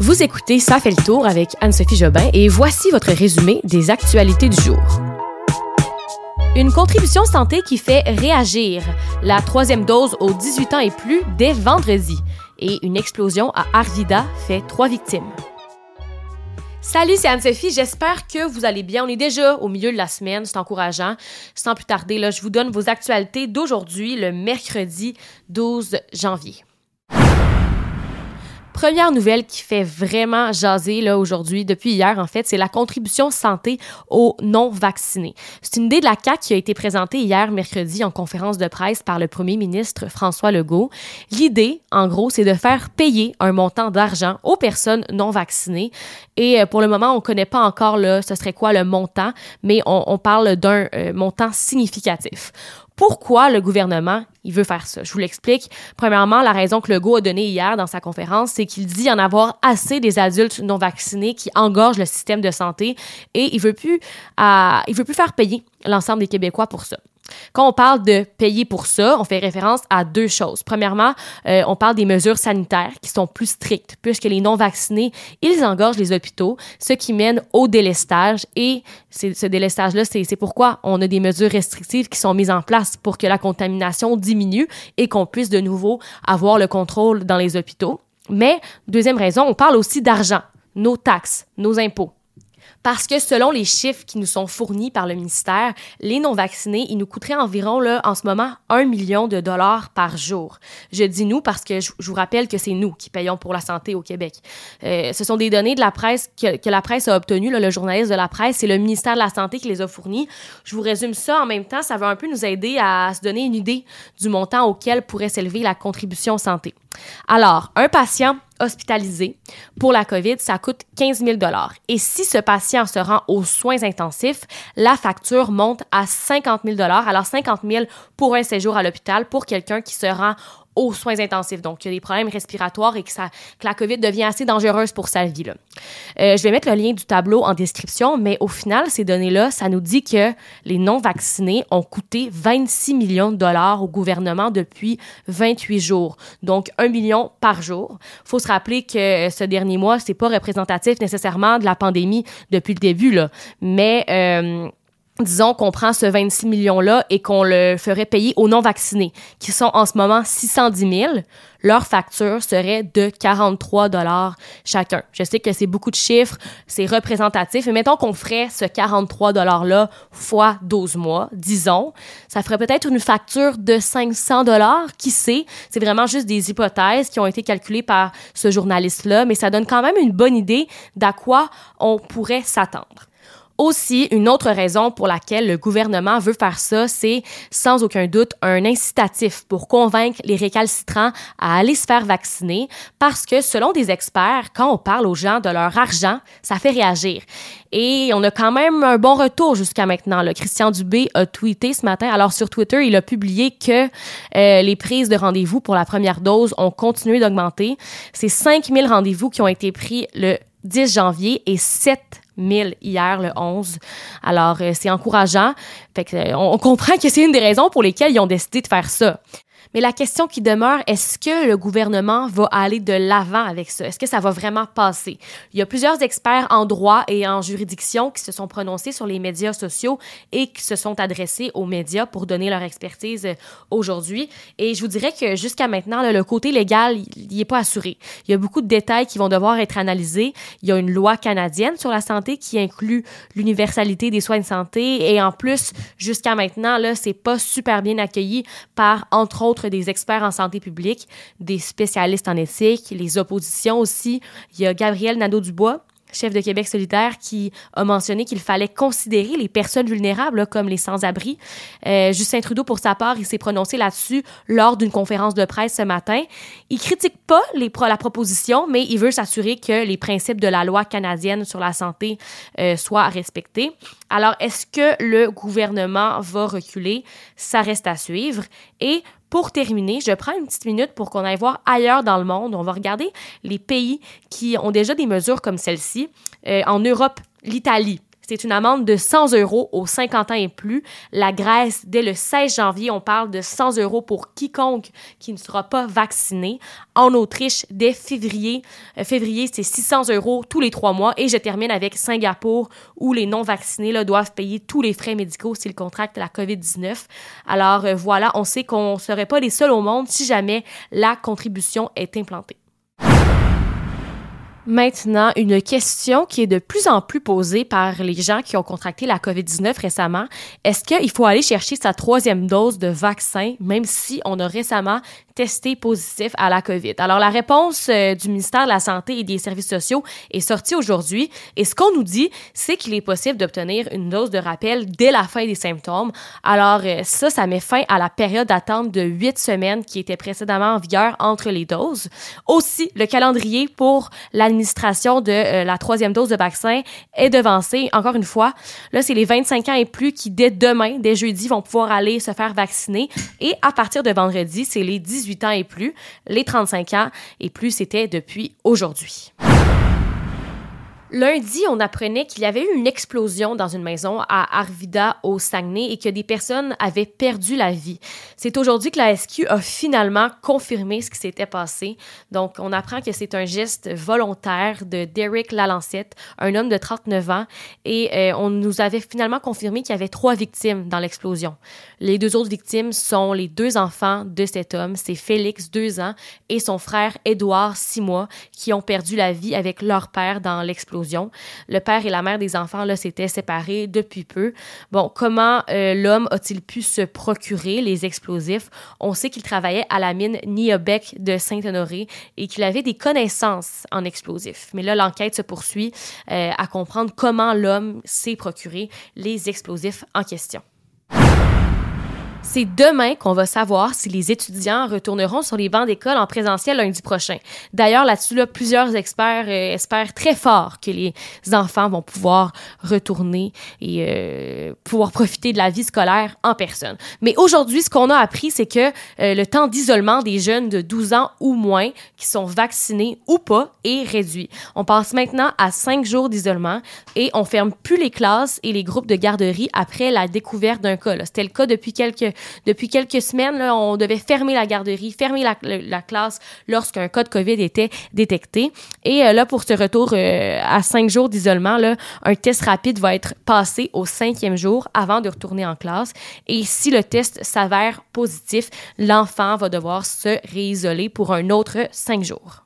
Vous écoutez Ça fait le tour avec Anne-Sophie Jobin et voici votre résumé des actualités du jour. Une contribution santé qui fait réagir. La troisième dose aux 18 ans et plus dès vendredi. Et une explosion à Arvida fait trois victimes. Salut, c'est Anne-Sophie. J'espère que vous allez bien. On est déjà au milieu de la semaine. C'est encourageant. Sans plus tarder, là, je vous donne vos actualités d'aujourd'hui, le mercredi 12 janvier. Première nouvelle qui fait vraiment jaser là aujourd'hui depuis hier en fait, c'est la contribution santé aux non vaccinés. C'est une idée de la CAC qui a été présentée hier mercredi en conférence de presse par le premier ministre François Legault. L'idée en gros, c'est de faire payer un montant d'argent aux personnes non vaccinées et euh, pour le moment, on connaît pas encore là ce serait quoi le montant, mais on, on parle d'un euh, montant significatif. Pourquoi le gouvernement il veut faire ça? Je vous l'explique. Premièrement, la raison que Legault a donnée hier dans sa conférence, c'est qu'il dit en avoir assez des adultes non vaccinés qui engorgent le système de santé et il veut plus, euh, il veut plus faire payer l'ensemble des Québécois pour ça. Quand on parle de payer pour ça, on fait référence à deux choses. Premièrement, euh, on parle des mesures sanitaires qui sont plus strictes, puisque les non-vaccinés, ils engorgent les hôpitaux, ce qui mène au délestage. Et ce délestage-là, c'est pourquoi on a des mesures restrictives qui sont mises en place pour que la contamination diminue et qu'on puisse de nouveau avoir le contrôle dans les hôpitaux. Mais, deuxième raison, on parle aussi d'argent, nos taxes, nos impôts. Parce que selon les chiffres qui nous sont fournis par le ministère, les non-vaccinés, ils nous coûteraient environ, là, en ce moment, un million de dollars par jour. Je dis nous parce que je, vous rappelle que c'est nous qui payons pour la santé au Québec. Euh, ce sont des données de la presse que, la presse a obtenues, là, le journaliste de la presse, c'est le ministère de la Santé qui les a fournis. Je vous résume ça en même temps, ça va un peu nous aider à se donner une idée du montant auquel pourrait s'élever la contribution santé. Alors, un patient hospitalisé pour la COVID, ça coûte 15 000 Et si ce patient se rend aux soins intensifs, la facture monte à 50 000 Alors, 50 000 pour un séjour à l'hôpital pour quelqu'un qui se rend aux soins intensifs. Donc, il y a des problèmes respiratoires et que, ça, que la COVID devient assez dangereuse pour sa vie. Là. Euh, je vais mettre le lien du tableau en description, mais au final, ces données-là, ça nous dit que les non-vaccinés ont coûté 26 millions de dollars au gouvernement depuis 28 jours. Donc, un million par jour. faut se rappeler que ce dernier mois, c'est pas représentatif nécessairement de la pandémie depuis le début, là. Mais... Euh, disons qu'on prend ce 26 millions-là et qu'on le ferait payer aux non-vaccinés, qui sont en ce moment 610 000, leur facture serait de 43 dollars chacun. Je sais que c'est beaucoup de chiffres, c'est représentatif, mais mettons qu'on ferait ce 43 dollars-là fois 12 mois, disons, ça ferait peut-être une facture de 500 dollars, qui sait? C'est vraiment juste des hypothèses qui ont été calculées par ce journaliste-là, mais ça donne quand même une bonne idée d'à quoi on pourrait s'attendre. Aussi, une autre raison pour laquelle le gouvernement veut faire ça, c'est sans aucun doute un incitatif pour convaincre les récalcitrants à aller se faire vacciner parce que selon des experts, quand on parle aux gens de leur argent, ça fait réagir. Et on a quand même un bon retour jusqu'à maintenant. Le Christian Dubé a tweeté ce matin. Alors sur Twitter, il a publié que euh, les prises de rendez-vous pour la première dose ont continué d'augmenter. C'est 5000 rendez-vous qui ont été pris le 10 janvier et 7 000 hier, le 11. Alors, euh, c'est encourageant. Fait que, euh, on comprend que c'est une des raisons pour lesquelles ils ont décidé de faire ça. Mais la question qui demeure, est-ce que le gouvernement va aller de l'avant avec ça? Est-ce que ça va vraiment passer? Il y a plusieurs experts en droit et en juridiction qui se sont prononcés sur les médias sociaux et qui se sont adressés aux médias pour donner leur expertise euh, aujourd'hui. Et je vous dirais que jusqu'à maintenant, le côté légal, il n'est pas assuré. Il y a beaucoup de détails qui vont devoir être analysés. Il y a une loi canadienne sur la santé qui inclut l'universalité des soins de santé et en plus, jusqu'à maintenant, là, c'est pas super bien accueilli par, entre autres, des experts en santé publique, des spécialistes en éthique, les oppositions aussi. Il y a Gabriel Nadeau-Dubois, chef de Québec solitaire, qui a mentionné qu'il fallait considérer les personnes vulnérables comme les sans-abri. Euh, Justin Trudeau, pour sa part, il s'est prononcé là-dessus lors d'une conférence de presse ce matin. Il critique pas la proposition, mais il veut s'assurer que les principes de la loi canadienne sur la santé euh, soient respectés. Alors, est-ce que le gouvernement va reculer? Ça reste à suivre. Et pour terminer, je prends une petite minute pour qu'on aille voir ailleurs dans le monde. On va regarder les pays qui ont déjà des mesures comme celle-ci. Euh, en Europe, l'Italie, c'est une amende de 100 euros aux 50 ans et plus. La Grèce, dès le 16 janvier, on parle de 100 euros pour quiconque qui ne sera pas vacciné. En Autriche, dès février, euh, février c'est 600 euros tous les trois mois. Et je termine avec Singapour, où les non-vaccinés doivent payer tous les frais médicaux s'ils contractent la COVID-19. Alors euh, voilà, on sait qu'on ne serait pas les seuls au monde si jamais la contribution est implantée. Maintenant, une question qui est de plus en plus posée par les gens qui ont contracté la COVID-19 récemment. Est-ce qu'il faut aller chercher sa troisième dose de vaccin, même si on a récemment testé positif à la COVID? Alors, la réponse euh, du ministère de la Santé et des Services sociaux est sortie aujourd'hui. Et ce qu'on nous dit, c'est qu'il est possible d'obtenir une dose de rappel dès la fin des symptômes. Alors, euh, ça, ça met fin à la période d'attente de huit semaines qui était précédemment en vigueur entre les doses. Aussi, le calendrier pour la l'administration de euh, la troisième dose de vaccin est devancée. Encore une fois, là, c'est les 25 ans et plus qui, dès demain, dès jeudi, vont pouvoir aller se faire vacciner. Et à partir de vendredi, c'est les 18 ans et plus. Les 35 ans et plus, c'était depuis aujourd'hui. Lundi, on apprenait qu'il y avait eu une explosion dans une maison à Arvida, au Saguenay, et que des personnes avaient perdu la vie. C'est aujourd'hui que la SQ a finalement confirmé ce qui s'était passé. Donc, on apprend que c'est un geste volontaire de Derek Lalancette, un homme de 39 ans, et euh, on nous avait finalement confirmé qu'il y avait trois victimes dans l'explosion. Les deux autres victimes sont les deux enfants de cet homme, c'est Félix, deux ans, et son frère Édouard, six mois, qui ont perdu la vie avec leur père dans l'explosion. Le père et la mère des enfants là s'étaient séparés depuis peu. Bon, comment euh, l'homme a-t-il pu se procurer les explosifs? On sait qu'il travaillait à la mine Niabec de Saint-Honoré et qu'il avait des connaissances en explosifs. Mais là, l'enquête se poursuit euh, à comprendre comment l'homme s'est procuré les explosifs en question. C'est demain qu'on va savoir si les étudiants retourneront sur les bancs d'école en présentiel lundi prochain. D'ailleurs, là-dessus, là, plusieurs experts euh, espèrent très fort que les enfants vont pouvoir retourner et euh, pouvoir profiter de la vie scolaire en personne. Mais aujourd'hui, ce qu'on a appris, c'est que euh, le temps d'isolement des jeunes de 12 ans ou moins qui sont vaccinés ou pas est réduit. On passe maintenant à 5 jours d'isolement et on ferme plus les classes et les groupes de garderie après la découverte d'un cas. C'était le cas depuis quelques depuis quelques semaines, on devait fermer la garderie, fermer la, classe lorsqu'un cas de COVID était détecté. Et euh, là, pour ce retour euh, à cinq jours d'isolement, un test rapide va être passé au cinquième jour avant de retourner en classe. Et si le test s'avère positif, l'enfant va devoir se réisoler pour un autre cinq jours.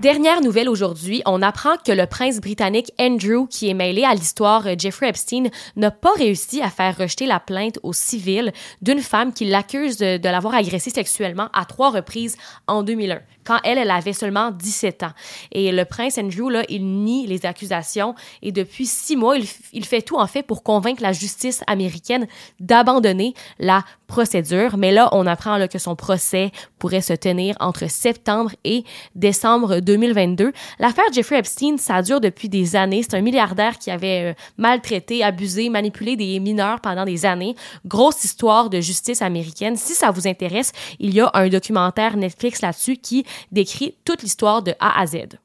Dernière nouvelle aujourd'hui, on apprend que le prince britannique Andrew, qui est mêlé à l'histoire Jeffrey Epstein, n'a pas réussi à faire rejeter la plainte au civil d'une femme qui l'accuse de, l'avoir agressé sexuellement à trois reprises en 2001 quand elle, avait seulement 17 ans. Et le prince Andrew, là, il nie les accusations et depuis six mois, il fait tout en fait pour convaincre la justice américaine d'abandonner la procédure. Mais là, on apprend là, que son procès pourrait se tenir entre septembre et décembre 2022. L'affaire Jeffrey Epstein, ça dure depuis des années. C'est un milliardaire qui avait euh, maltraité, abusé, manipulé des mineurs pendant des années. Grosse histoire de justice américaine. Si ça vous intéresse, il y a un documentaire Netflix là-dessus qui décrit toute l'histoire de A à Z.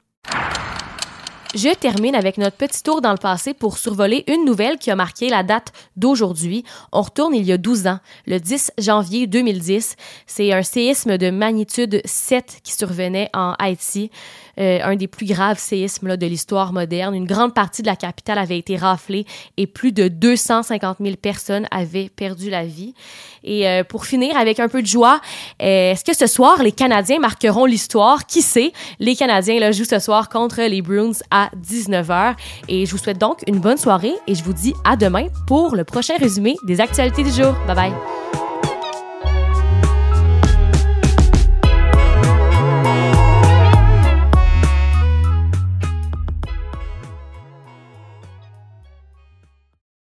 Je termine avec notre petit tour dans le passé pour survoler une nouvelle qui a marqué la date d'aujourd'hui. On retourne il y a 12 ans, le 10 janvier 2010. C'est un séisme de magnitude 7 qui survenait en Haïti. Euh, un des plus graves séismes de l'histoire moderne. Une grande partie de la capitale avait été raflée et plus de 250 000 personnes avaient perdu la vie. Et euh, pour finir avec un peu de joie, euh, est-ce que ce soir les Canadiens marqueront l'histoire? Qui sait? Les Canadiens jouent ce soir contre les Bruins à 19h. Et je vous souhaite donc une bonne soirée et je vous dis à demain pour le prochain résumé des actualités du jour. Bye bye.